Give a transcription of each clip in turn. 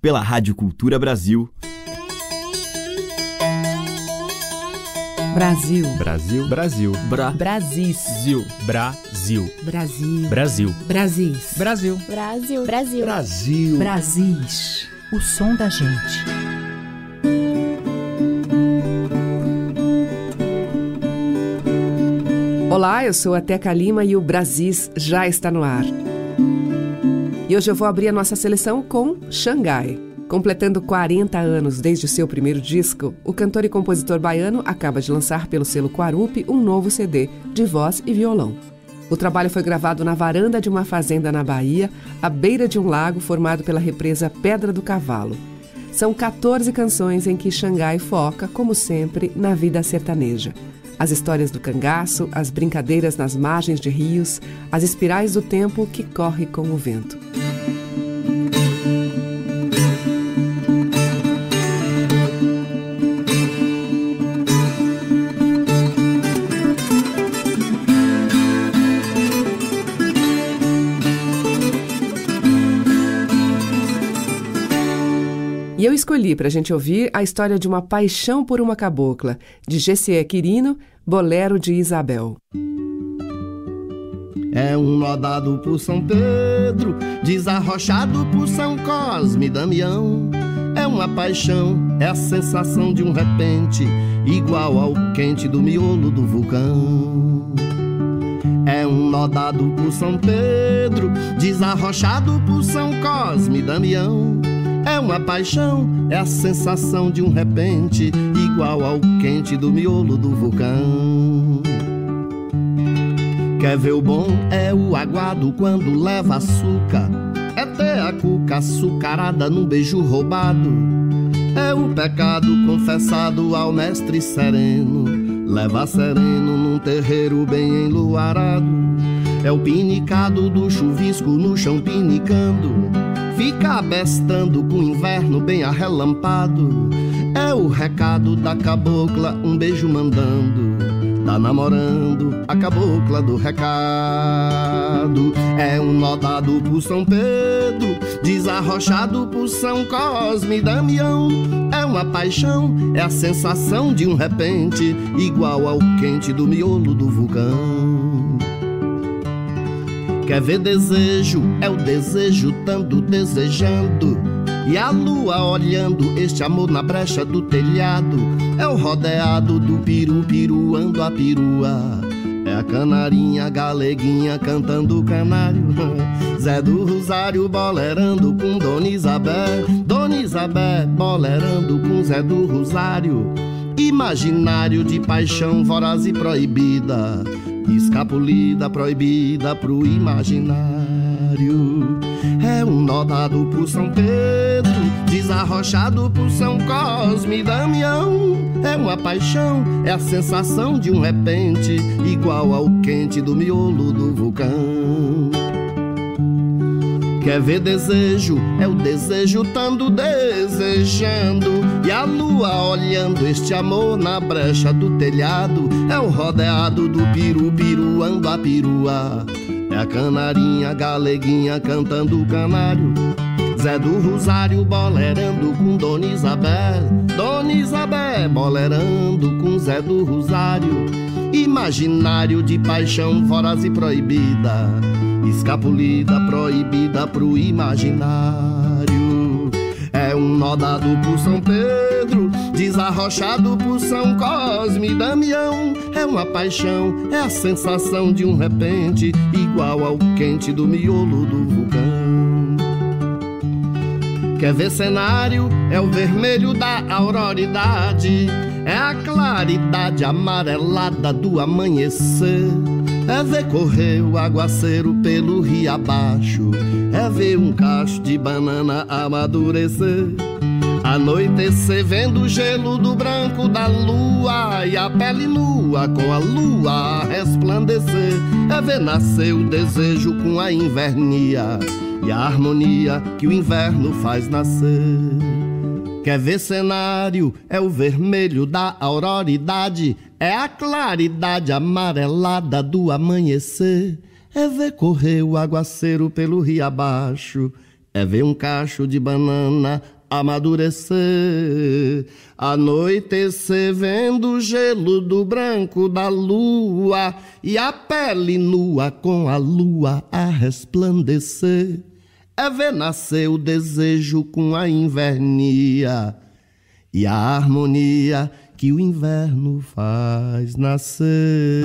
pela Rádio Cultura Brasil. Brasil. Brasil. Brasil. Bra. Brasil. Brasil. Brasil. Brasil. Brasil. Brasil. Brasil. Brasil. Brasil. Brasis. O som da gente. Olá, eu sou a Teca Lima e o Brasis já está no ar. E hoje eu vou abrir a nossa seleção com Xangai. Completando 40 anos desde seu primeiro disco, o cantor e compositor baiano acaba de lançar pelo selo Quarupi um novo CD de voz e violão. O trabalho foi gravado na varanda de uma fazenda na Bahia, à beira de um lago formado pela represa Pedra do Cavalo. São 14 canções em que Xangai foca, como sempre, na vida sertaneja. As histórias do cangaço, as brincadeiras nas margens de rios, as espirais do tempo que corre com o vento. Escolhi para a gente ouvir a história de uma paixão por uma cabocla, de G.C. Quirino, Bolero de Isabel. É um nó dado por São Pedro, desarrochado por São Cosme e Damião. É uma paixão, é a sensação de um repente, igual ao quente do miolo do vulcão. É um nó dado por São Pedro, desarrochado por São Cosme e Damião. É uma paixão, é a sensação de um repente, igual ao quente do miolo do vulcão. Quer ver o bom? É o aguado quando leva açúcar. É ter a cuca açucarada num beijo roubado. É o pecado confessado ao mestre sereno. Leva sereno num terreiro bem enluarado. É o pinicado do chuvisco no chão pinicando. Fica abestando com o inverno bem arrelampado. É o recado da cabocla, um beijo mandando. Tá namorando a cabocla do recado. É um nó dado por São Pedro, desarrochado por São Cosme e Damião. É uma paixão, é a sensação de um repente, igual ao quente do miolo do vulcão. Quer ver desejo? É o desejo tanto desejando. E a lua olhando este amor na brecha do telhado. É o rodeado do piru piruando a perua. É a canarinha galeguinha cantando canário. Zé do Rosário bolerando com Dona Isabel. Dona Isabel bolerando com Zé do Rosário. Imaginário de paixão voraz e proibida. Escapulida, proibida pro imaginário. É um nó dado por São Pedro, desarrochado por São Cosme e Damião. É uma paixão, é a sensação de um repente, igual ao quente do miolo do vulcão. Quer ver desejo? É o desejo tando desejando. E a lua olhando este amor na brecha do telhado. É o rodeado do piru piruando a perua. É a canarinha galeguinha cantando o canário. Zé do Rosário bolerando com Dona Isabel. Dona Isabel bolerando com Zé do Rosário. Imaginário de paixão voraz e proibida. Escapulida, proibida pro imaginário. É um nó dado por São Pedro, desarrochado por São Cosme e Damião. É uma paixão, é a sensação de um repente, igual ao quente do miolo do vulcão. Quer ver cenário? É o vermelho da auroridade, é a claridade amarelada do amanhecer. É ver correr o aguaceiro pelo rio abaixo. É ver um cacho de banana amadurecer. Anoitecer vendo o gelo do branco da lua e a pele nua com a lua a resplandecer. É ver nascer o desejo com a invernia e a harmonia que o inverno faz nascer. Quer ver cenário? É o vermelho da auroridade, é a claridade amarelada do amanhecer. É ver correr o aguaceiro pelo rio abaixo, é ver um cacho de banana amadurecer, anoitecer vendo o gelo do branco da lua e a pele nua com a lua a resplandecer. É ver nascer o desejo com a invernia e a harmonia que o inverno faz nascer.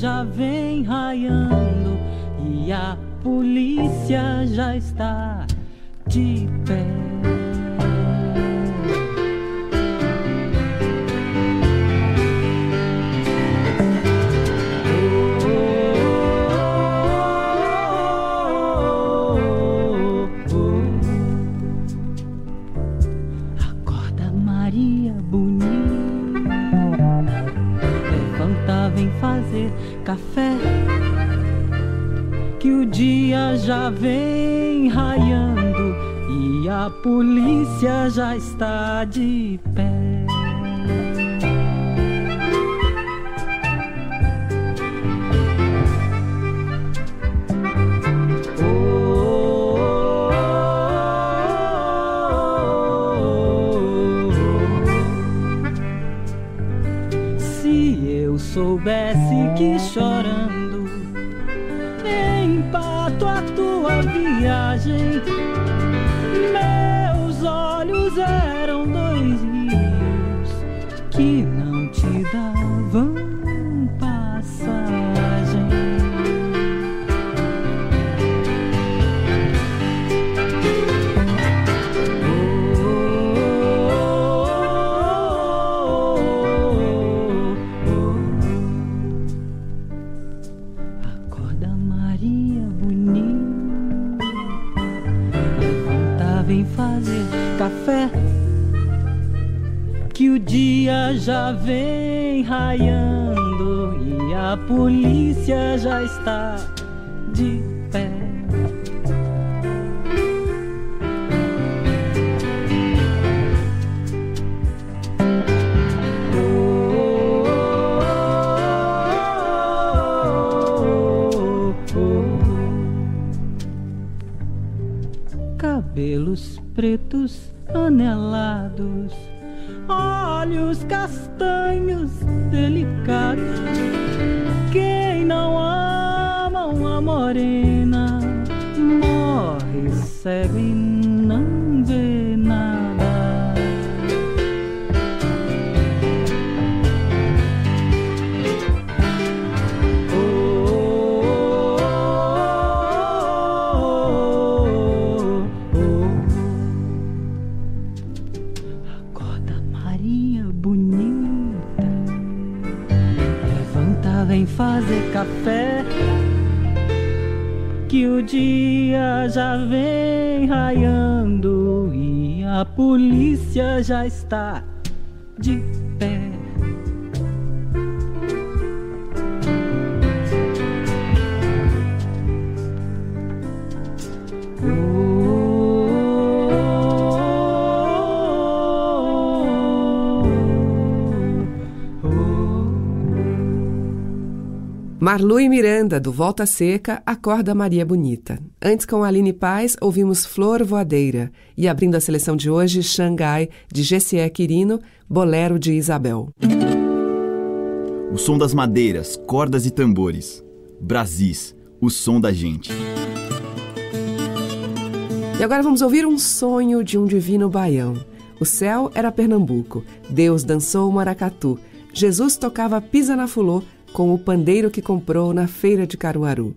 Já vem raiando e a polícia já está de delícia já está de pé. Se eu Soubesse que chorando empato a tua viagem Olhos eram dia já vem raiando e a polícia já está de pé. Cabelos pretos Que o dia já vem raiando e a polícia já está de pé. Marlu e Miranda, do Volta Seca, Acorda Maria Bonita. Antes, com Aline Paz, ouvimos Flor Voadeira. E abrindo a seleção de hoje, Xangai, de GCE Quirino, Bolero de Isabel. O som das madeiras, cordas e tambores. Brasis, o som da gente. E agora vamos ouvir um sonho de um divino baião. O céu era Pernambuco, Deus dançou o maracatu, Jesus tocava pisa na fulô, com o pandeiro que comprou na feira de Caruaru.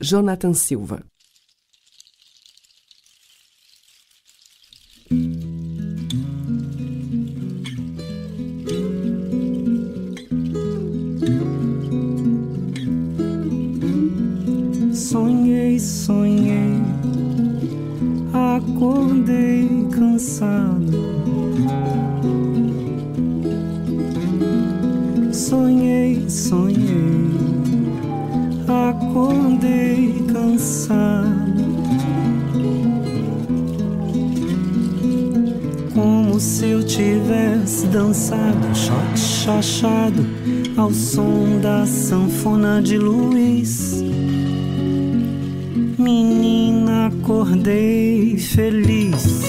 Jonathan Silva. Sonhei, sonhei, acordei cansado sonhei, sonhei, acordei cansado, como se eu tivesse dançado, shot chachado, ao som da sanfona de Luiz. Menina, acordei feliz.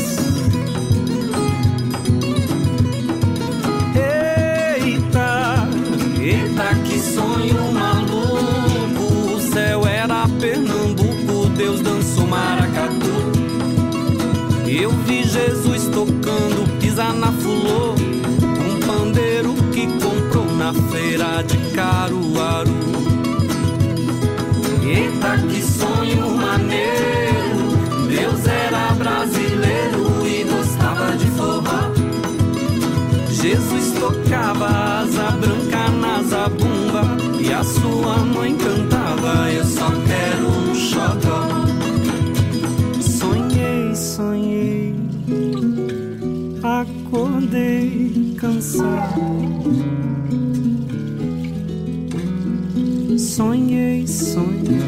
Sonhei, sonhei,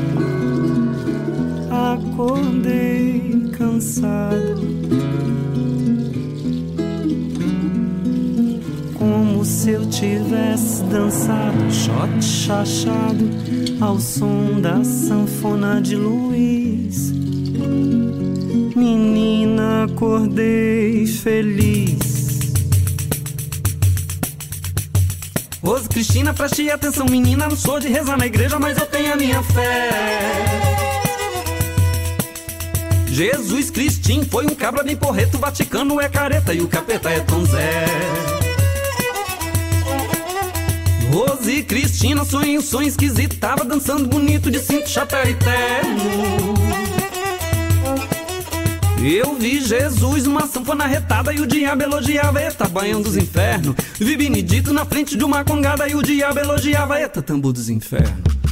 acordei cansado. Como se eu tivesse dançado, shot chachado, ao som da sanfona de Luiz menina, acordei feliz. Rose Cristina, preste atenção, menina. Não sou de rezar na igreja, mas eu tenho a minha fé. Jesus Cristim foi um cabra bem porreto, Vaticano é careta e o capeta é Tom Zé. Rose Cristina, sonho, sonho esquisito, tava dançando bonito de cinto, chapéu e terno. Eu vi Jesus numa sanfona retada e o diabo elogiava, eita, banhão dos infernos. Vi Benedito na frente de uma congada e o diabo elogiava, eita, tambo dos infernos.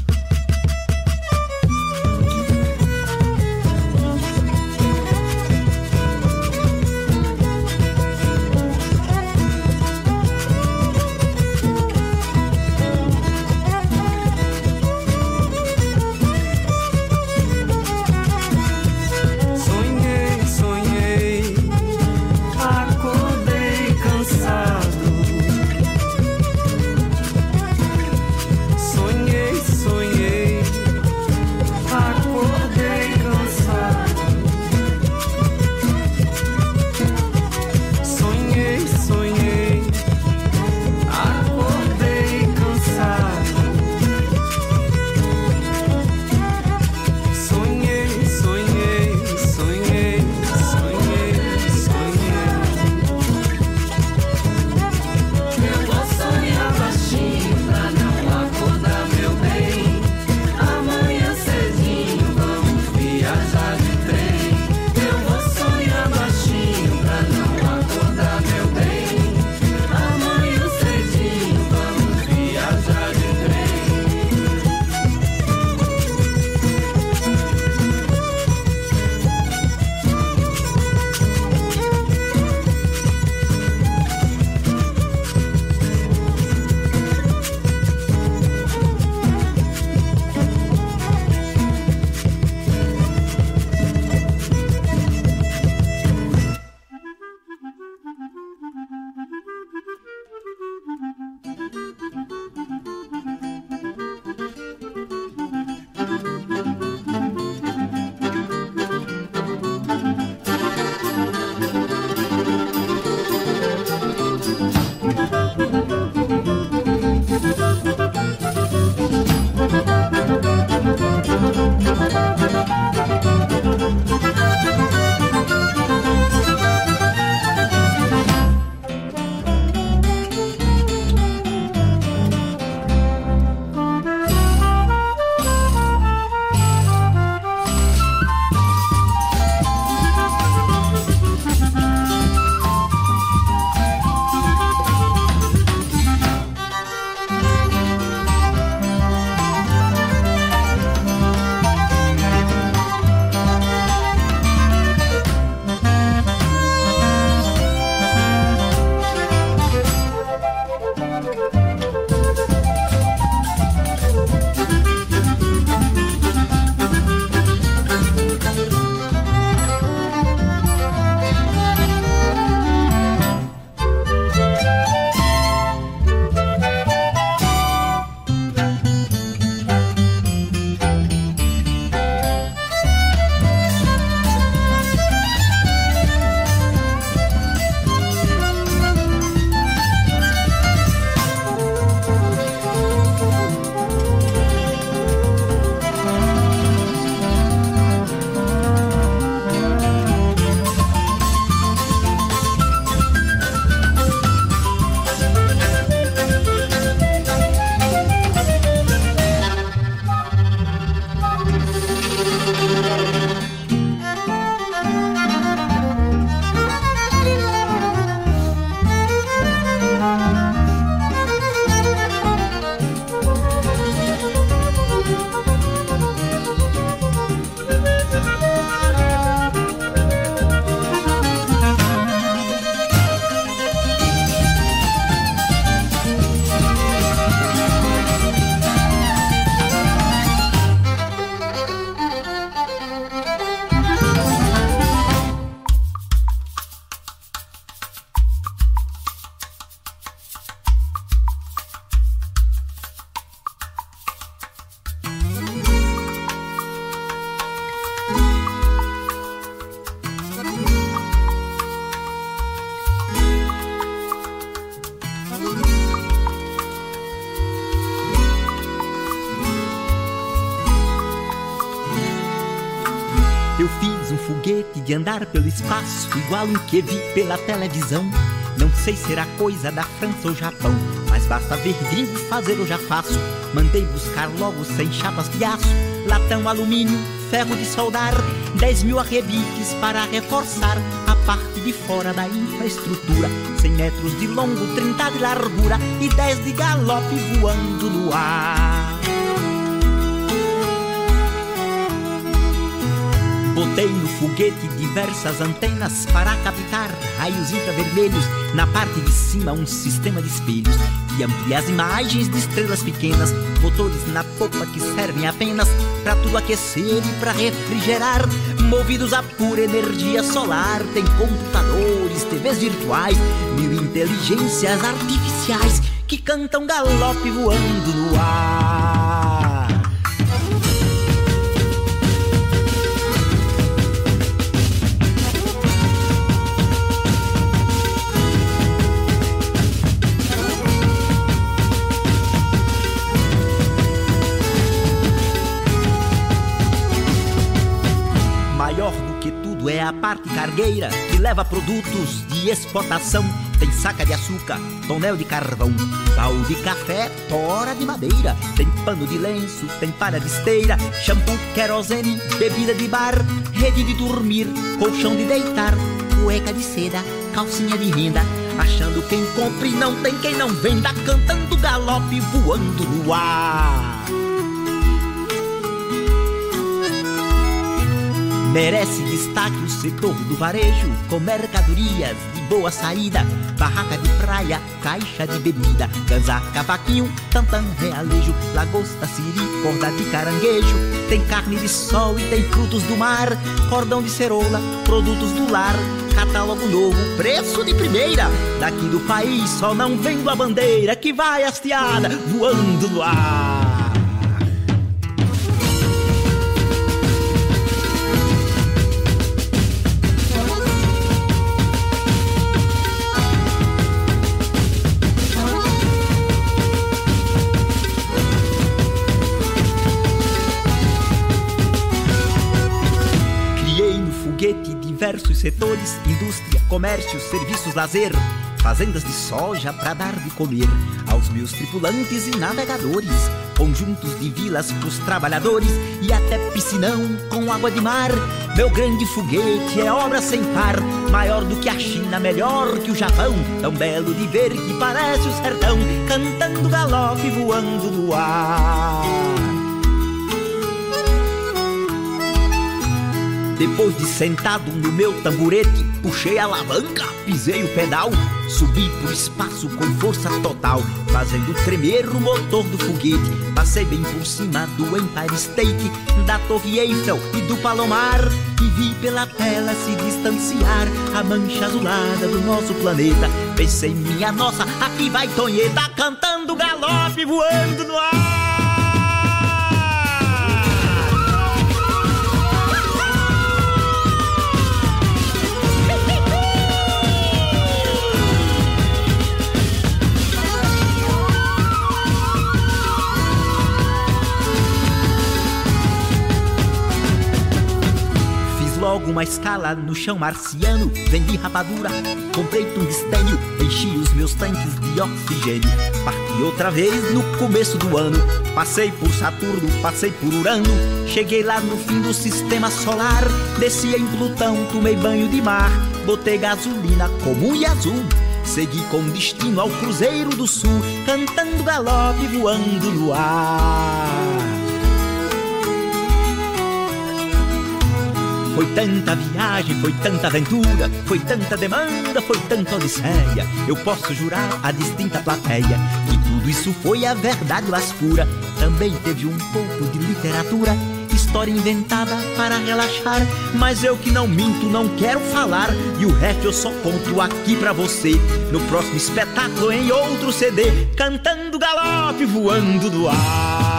Pelo espaço, igual um que vi pela televisão. Não sei se era coisa da França ou Japão, mas basta ver gringo fazer eu já faço. Mandei buscar logo sem chapas de aço, latão, alumínio, ferro de soldar, 10 mil arrebiques para reforçar a parte de fora da infraestrutura. 100 metros de longo, 30 de largura e 10 de galope voando no ar. Botei no foguete diversas antenas para captar raios infravermelhos. Na parte de cima, um sistema de espelhos que amplia as imagens de estrelas pequenas. Motores na popa que servem apenas para tudo aquecer e para refrigerar. Movidos a pura energia solar, tem computadores, TVs virtuais, mil inteligências artificiais que cantam galope voando no ar. Parte cargueira que leva produtos de exportação. Tem saca de açúcar, tonel de carvão, pau de café, tora de madeira. Tem pano de lenço, tem palha de esteira, shampoo, querosene, bebida de bar, rede de dormir, colchão de deitar, cueca de seda, calcinha de renda. Achando quem compre, não tem quem não venda, cantando galope voando no ar. Merece destaque o setor do varejo, com mercadorias de boa saída, barraca de praia, caixa de bebida, ganzá, cavaquinho, tantã, realejo, lagosta, siri, corda de caranguejo, tem carne de sol e tem frutos do mar, cordão de cerola, produtos do lar, catálogo novo, preço de primeira, daqui do país só não vendo a bandeira que vai hasteada voando no ar. Diversos setores: indústria, comércio, serviços, lazer, fazendas de soja para dar de comer aos meus tripulantes e navegadores, conjuntos de vilas pros trabalhadores e até piscinão com água de mar. Meu grande foguete é obra sem par, maior do que a China, melhor que o Japão, tão belo de ver que parece o sertão, cantando galope voando no ar. Depois de sentado no meu tamborete, puxei a alavanca, pisei o pedal, subi pro espaço com força total, fazendo tremer o motor do foguete. Passei bem por cima do Empire State, da Torre Eiffel e do Palomar, e vi pela tela se distanciar a mancha azulada do nosso planeta. Pensei, minha nossa, aqui vai Tonheta cantando galope voando no ar. Logo uma escala no chão marciano. Vendi rapadura, comprei tungstênio, enchi os meus tanques de oxigênio. Parti outra vez no começo do ano. Passei por Saturno, passei por Urano. Cheguei lá no fim do sistema solar. Desci em Plutão, tomei banho de mar. Botei gasolina comum e azul. Segui com destino ao Cruzeiro do Sul, cantando galope voando no ar. Foi tanta viagem, foi tanta aventura, foi tanta demanda, foi tanta odisseia. Eu posso jurar a distinta plateia que tudo isso foi a verdade mais pura. Também teve um pouco de literatura, história inventada para relaxar. Mas eu que não minto, não quero falar. E o resto eu só conto aqui pra você. No próximo espetáculo, em outro CD, cantando galope, voando no ar.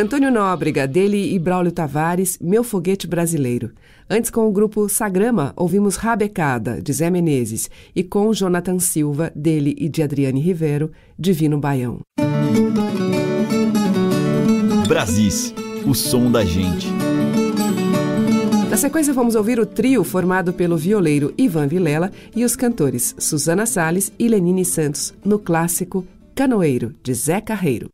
Antônio Nóbrega, dele e Braulio Tavares, Meu Foguete Brasileiro. Antes, com o grupo Sagrama, ouvimos Rabecada, de Zé Menezes, e com Jonathan Silva, dele e de Adriane Rivero, Divino Baião. Brasis, o som da gente. Na sequência, vamos ouvir o trio formado pelo violeiro Ivan Vilela e os cantores Susana Salles e Lenine Santos, no clássico Canoeiro, de Zé Carreiro.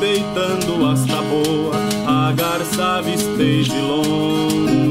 Deitando as taboas, a garça avistei de longe.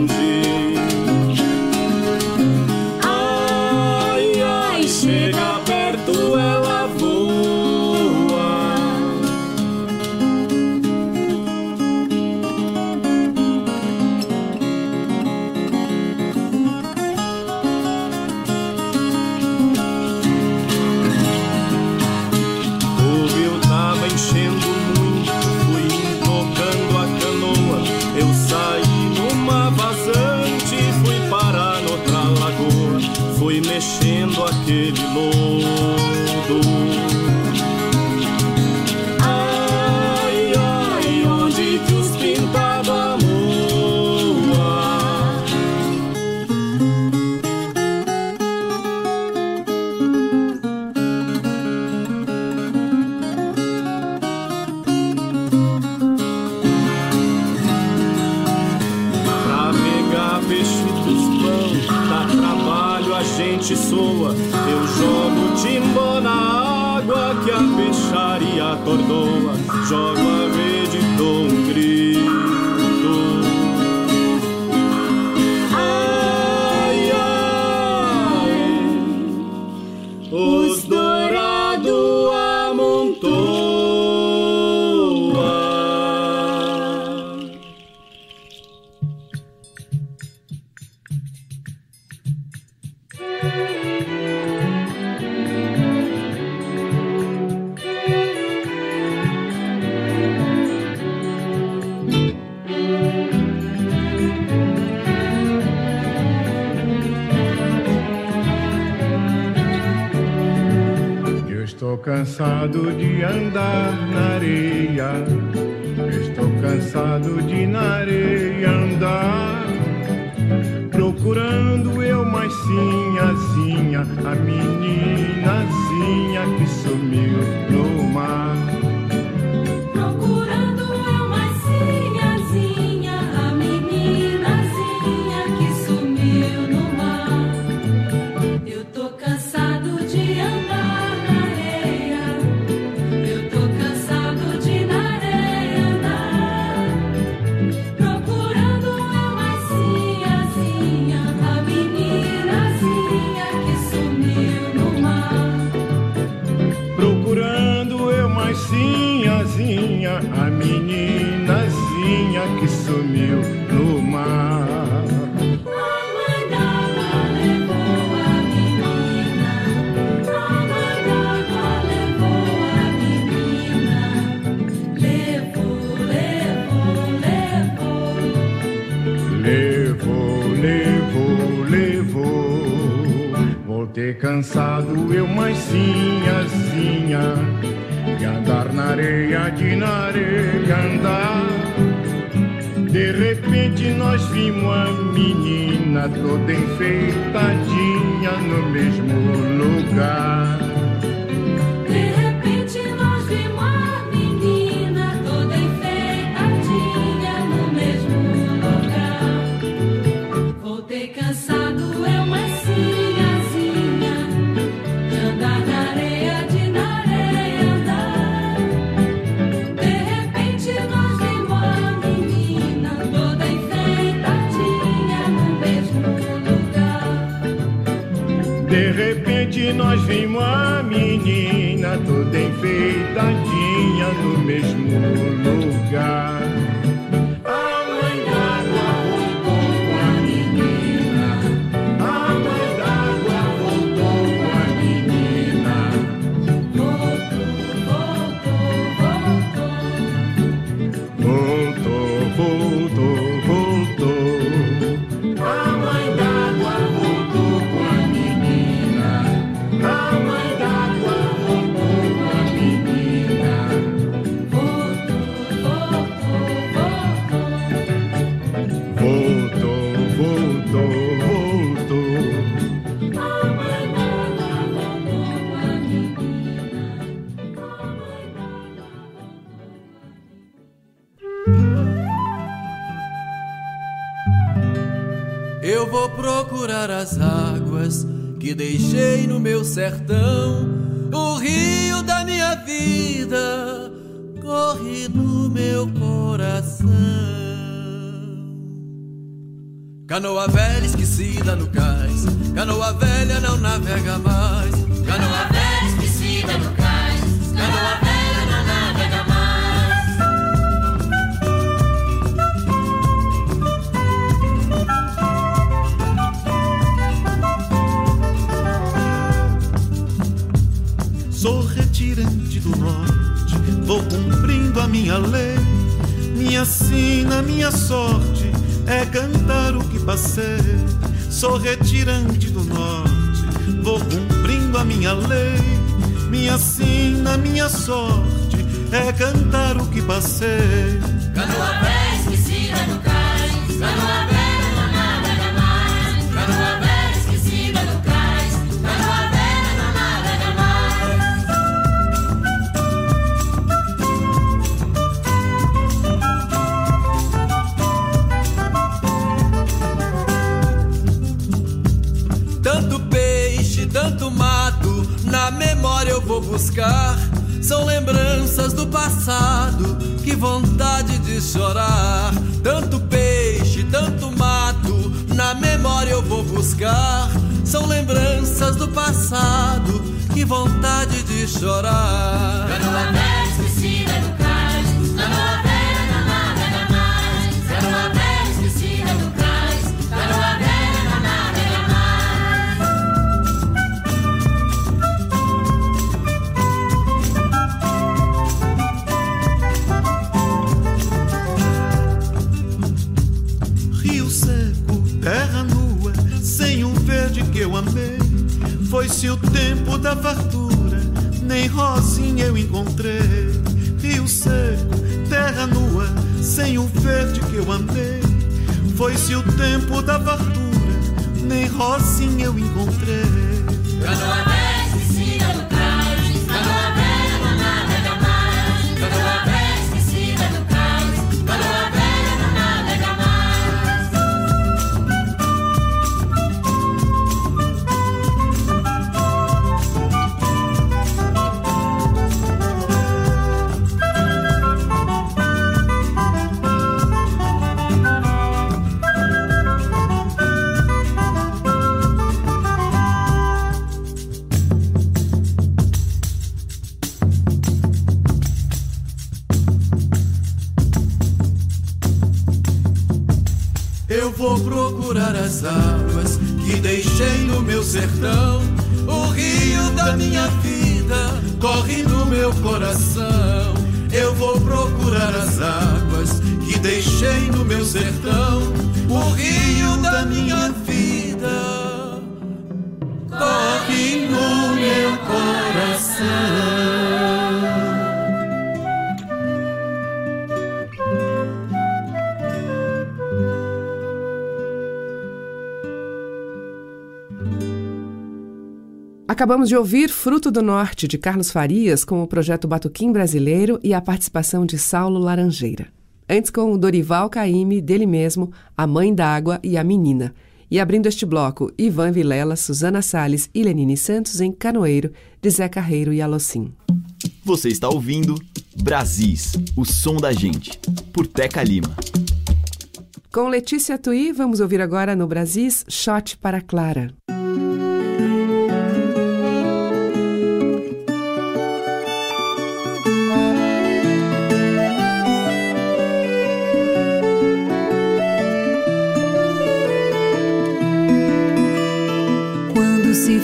Cansado de andar na areia. Estou cansado de na areia sertão. O rio da minha vida corre no meu coração. Canoa velha esquecida no cais, canoa velha não navega mais. Canoa velha do norte, vou cumprindo a minha lei. Minha sina, minha sorte é cantar o que passei. Sou retirante do norte, vou cumprindo a minha lei. Minha sina, minha sorte é cantar o que passei. Canoa vontade de chorar. Tanto peixe, tanto mato, na memória eu vou buscar. São lembranças do passado, que vontade de chorar. Canoa velha que eu amei. Foi-se o tempo da fartura, nem rosinha eu encontrei. Rio seco, terra nua, sem o verde que eu amei. Foi-se o tempo da fartura, nem rosinha eu encontrei. Canoa velha esquecida procurar Acabamos de ouvir Fruto do Norte, de Carlos Farias, com o projeto Batuquim Brasileiro e a participação de Saulo Laranjeira. Antes com o Dorival Caymmi, dele mesmo, A Mãe d'Água e A Menina. E abrindo este bloco, Ivan Vilela, Suzana Salles e Lenine Santos em Canoeiro, de Zé Carreiro e Alocim. Você está ouvindo Brasis, o som da gente, por Teca Lima. Com Letícia Tui, vamos ouvir agora no Brasis Shot para Clara.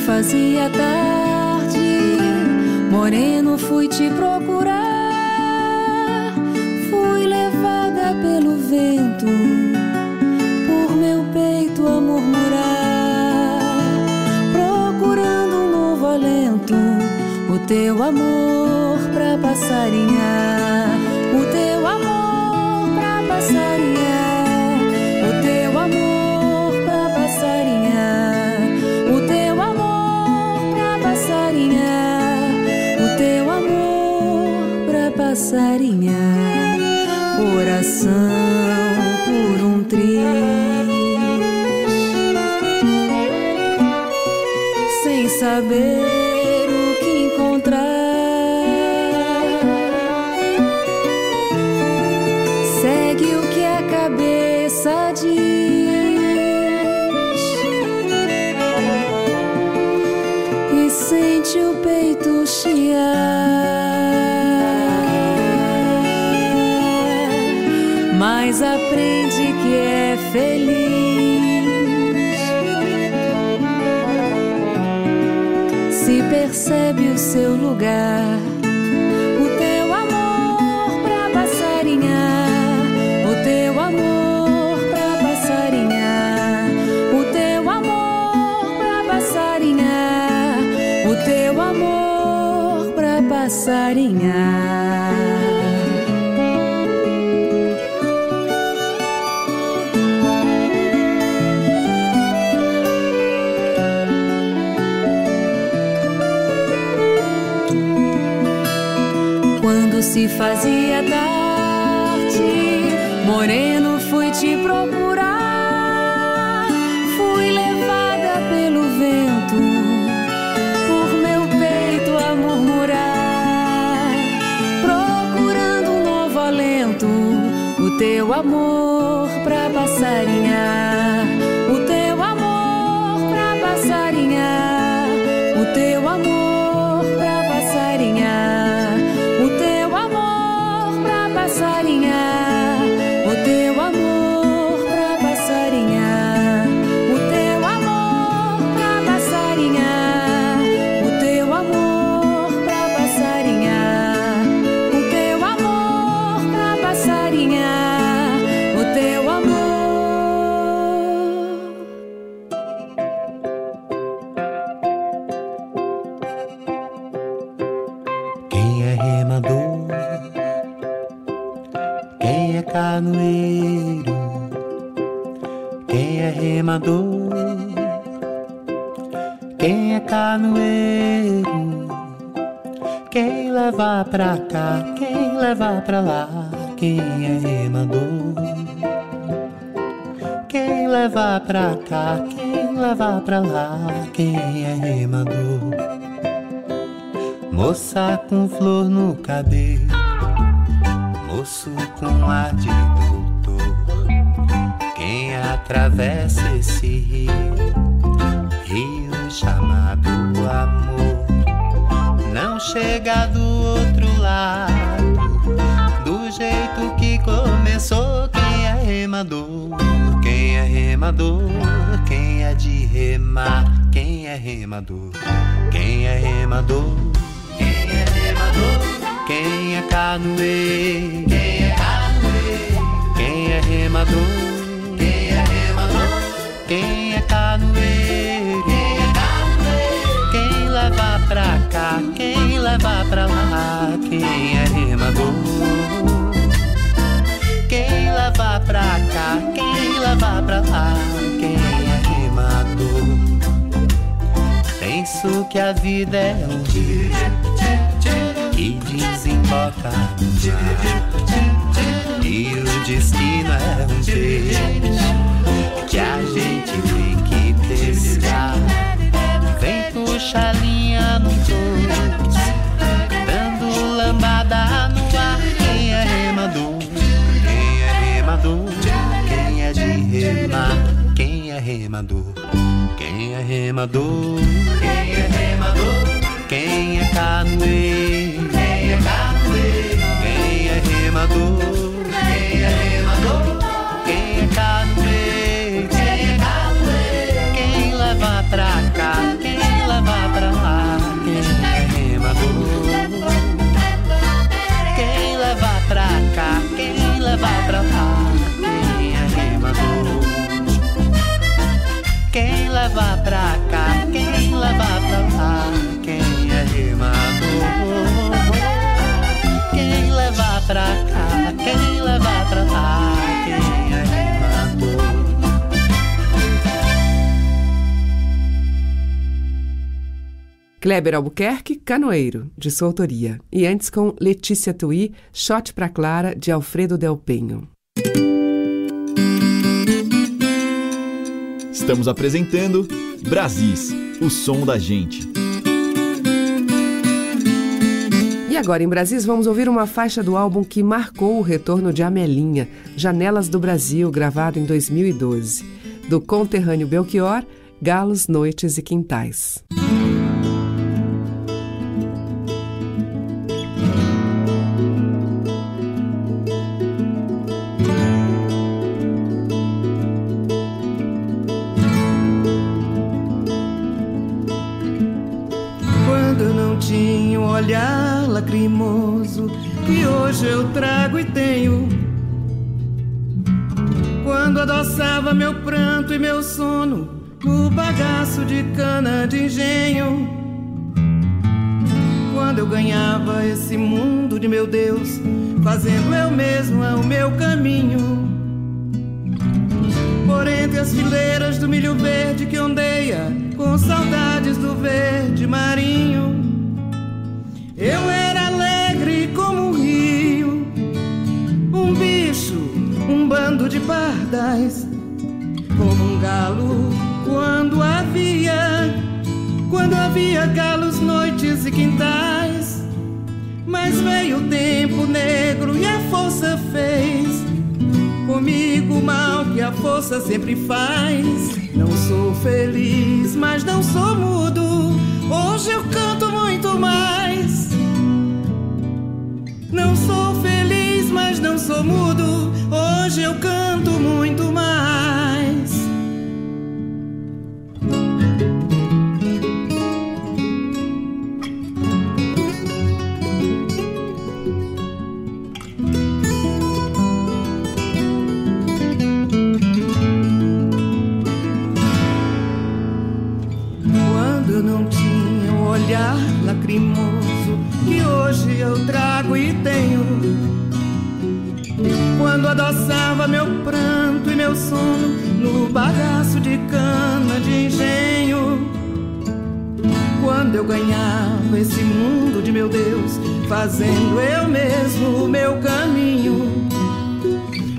Fazia tarde, moreno fui te procurar. Fui levada pelo vento, por meu peito a murmurar, procurando um novo alento, o teu amor pra passarinhar, o teu amor pra passarinhar, pra passarinhar, coração por um triz, sem saber Mas aprende que é feliz. Se percebe o seu lugar. Se fazia tarde, moreno fui te procurar. Fui levada pelo vento, por meu peito a murmurar, procurando um novo alento, o teu amor pra passarinhar, é canoeiro? Quem é remador? Quem é canoeiro? Quem leva pra cá? Quem leva pra lá? Quem é remador? Quem leva pra cá? Quem leva pra lá? Quem é remador? Moça com flor no cabelo, com ar de doutor. Quem atravessa esse rio, rio chamado amor, não chega do outro lado, do jeito que começou. Quem é remador? Quem é remador? Quem é de remar? Quem é remador? Quem é remador? Quem é remador? Quem é canoeiro? Quem é remador? Quem é remador? Quem é canoeiro? Quem é canoeiro? Quem leva pra cá? Quem leva pra lá? Quem é remador? Quem leva pra cá? Quem leva pra lá? Quem é remador? Isso que a vida é um rio que desemboca no mar. E o destino é um peixe que a gente tem que pescar. Vem puxa a linha no touro, dando lambada no ar. Quem é remador? Quem é remador? Quem é de remar? Quem é remador? Quem é remador? Quem é remador? Quem é canoeiro? Quem é canoeiro? Quem é remador? Pra cá? Quem leva pra lá? Quem é remador? Quem leva pra cá? Quem leva pra lá? Quem é remador? Kleber Albuquerque, Canoeiro, de sua autoria. E antes com Letícia Tui, Shot pra Clara, de Alfredo Del Penho. Estamos apresentando Brasis, o som da gente. E agora, em Brasis, vamos ouvir uma faixa do álbum que marcou o retorno de Amelinha, Janelas do Brasil, gravado em 2012. Do conterrâneo Belchior, Galos, Noites e Quintais. Um olhar lacrimoso que hoje eu trago e tenho. Quando adoçava meu pranto e meu sono no bagaço de cana de engenho. Quando eu ganhava esse mundo de meu Deus, fazendo eu mesmo é o meu caminho. Por entre as fileiras do milho verde que ondeia, com saudades do verde marinho. Eu era alegre como um rio, um bicho, um bando de pardais, como um galo quando havia, quando havia galos, noites e quintais. Mas veio o tempo negro e a força fez comigo o mal que a força sempre faz. Não sou feliz, mas não sou mudo. Hoje eu canto muito mais. Não sou feliz, mas não sou mudo. Hoje eu canto muito mais. Olhar lacrimoso que hoje eu trago e tenho. Quando adoçava meu pranto e meu sono no bagaço de cana de engenho. Quando eu ganhava esse mundo de meu Deus, fazendo eu mesmo o meu caminho.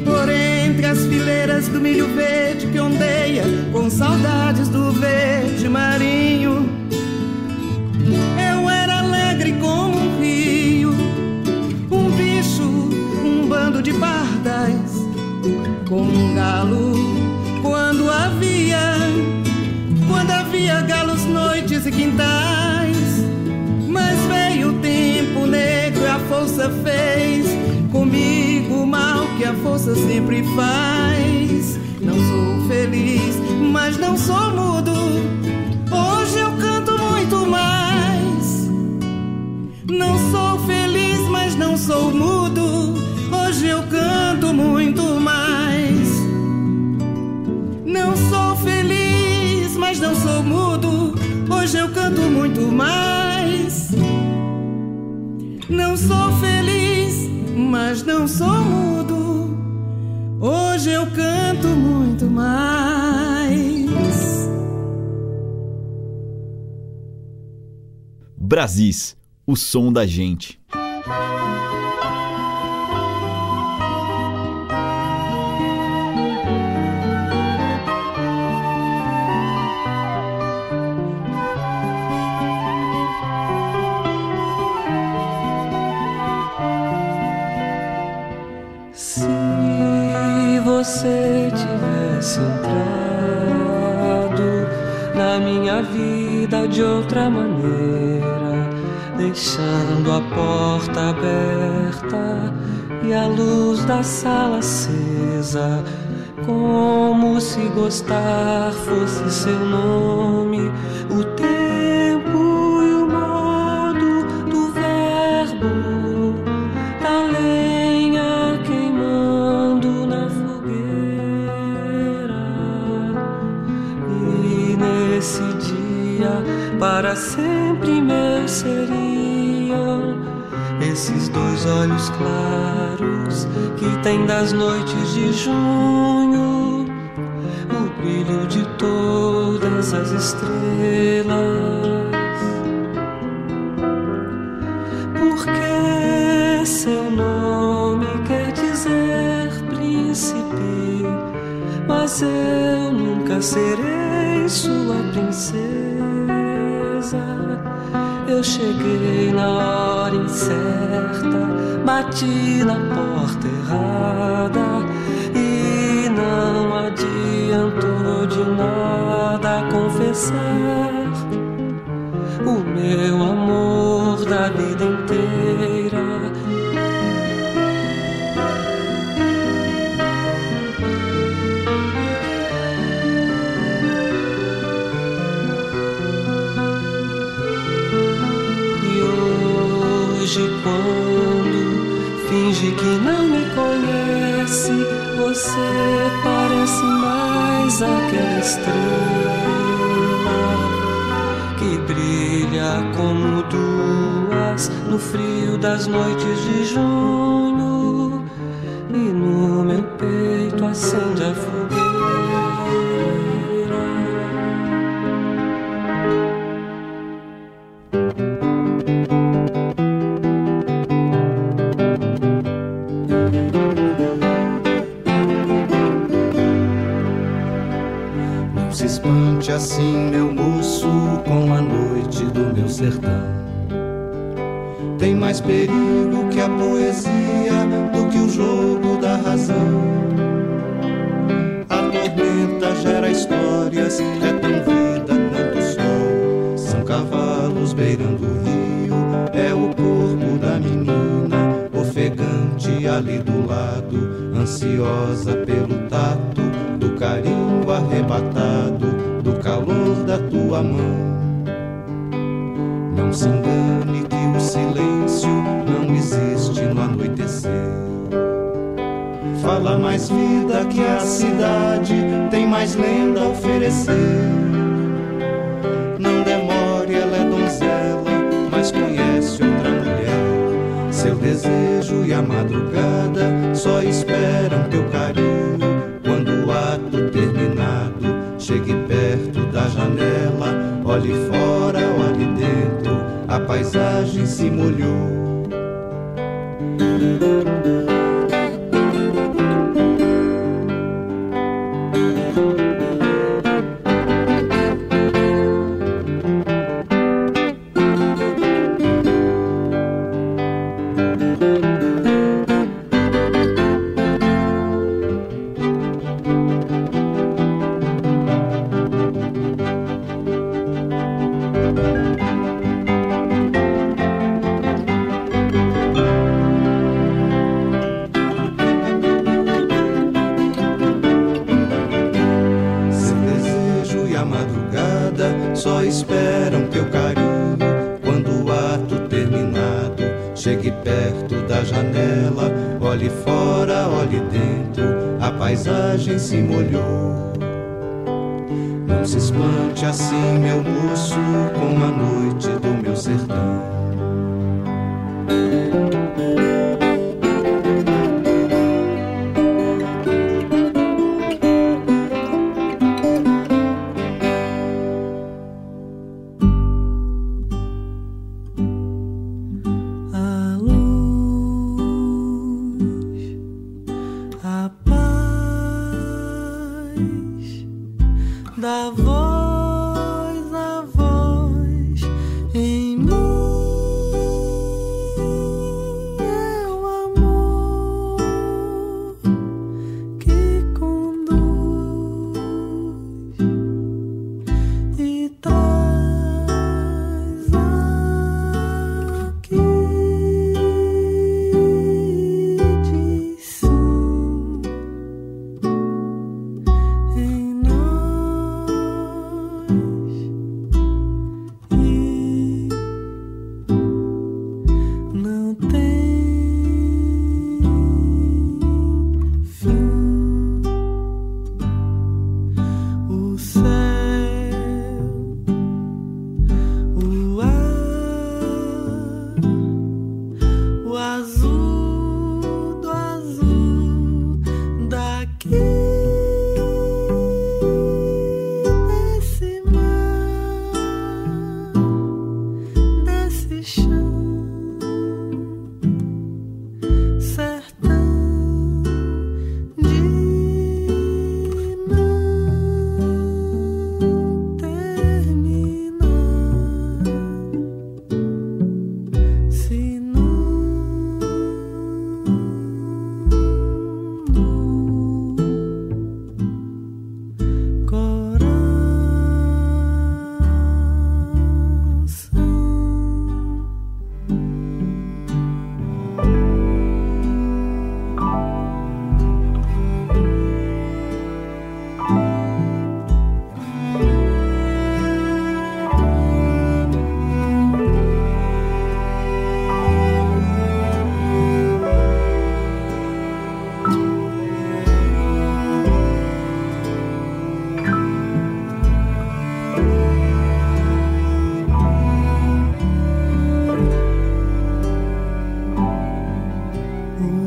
Por entre as fileiras do milho verde que ondeia, com saudades do verde marinho. Como um galo quando havia, quando havia galos, noites e quintais. Mas veio o tempo negro e a força fez comigo o mal que a força sempre faz. Não sou feliz, mas não sou mudo. Hoje eu canto muito mais. Não sou feliz, mas não sou mudo. Hoje eu canto muito sou mudo. Hoje eu canto muito mais. Não sou feliz, mas não sou mudo. Hoje eu canto muito mais. Brasis, o som da gente. Minha vida de outra maneira, deixando a porta aberta e a luz da sala acesa, como se gostar fosse seu nome, o tempo sempre meus seriam esses dois olhos claros que tem das noites de junho o brilho de todas as estrelas. Porque seu nome quer dizer príncipe, mas eu nunca serei sua princesa. Eu cheguei na hora incerta, bati na porta errada e não adiantou de nada confessar o meu amor da vida inteira. Hoje, quando finge que não me conhece, você parece mais aquela estrela que brilha como duas no frio das noites de junho e no meu peito acende a fogueira.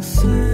思。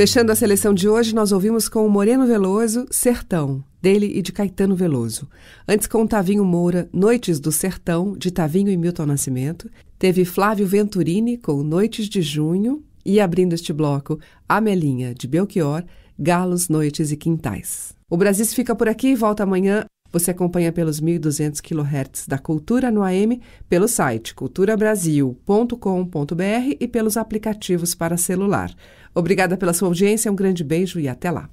Fechando a seleção de hoje, nós ouvimos com o Moreno Veloso, Sertão, dele e de Caetano Veloso. Antes com o Tavinho Moura, Noites do Sertão, de Tavinho e Milton Nascimento. Teve Flávio Venturini com Noites de Junho. E abrindo este bloco, Amelinha, de Belchior, Galos, Noites e Quintais. O Brasis fica por aqui e volta amanhã. Você acompanha pelos 1.200 kHz da Cultura no AM, pelo site culturabrasil.com.br e pelos aplicativos para celular. Obrigada pela sua audiência, um grande beijo e até lá.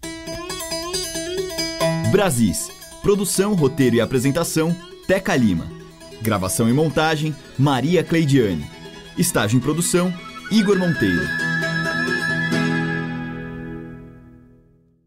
Brasis. Produção, roteiro e apresentação, Teca Lima. Gravação e montagem, Maria Cleidiane. Estágio em produção, Igor Monteiro.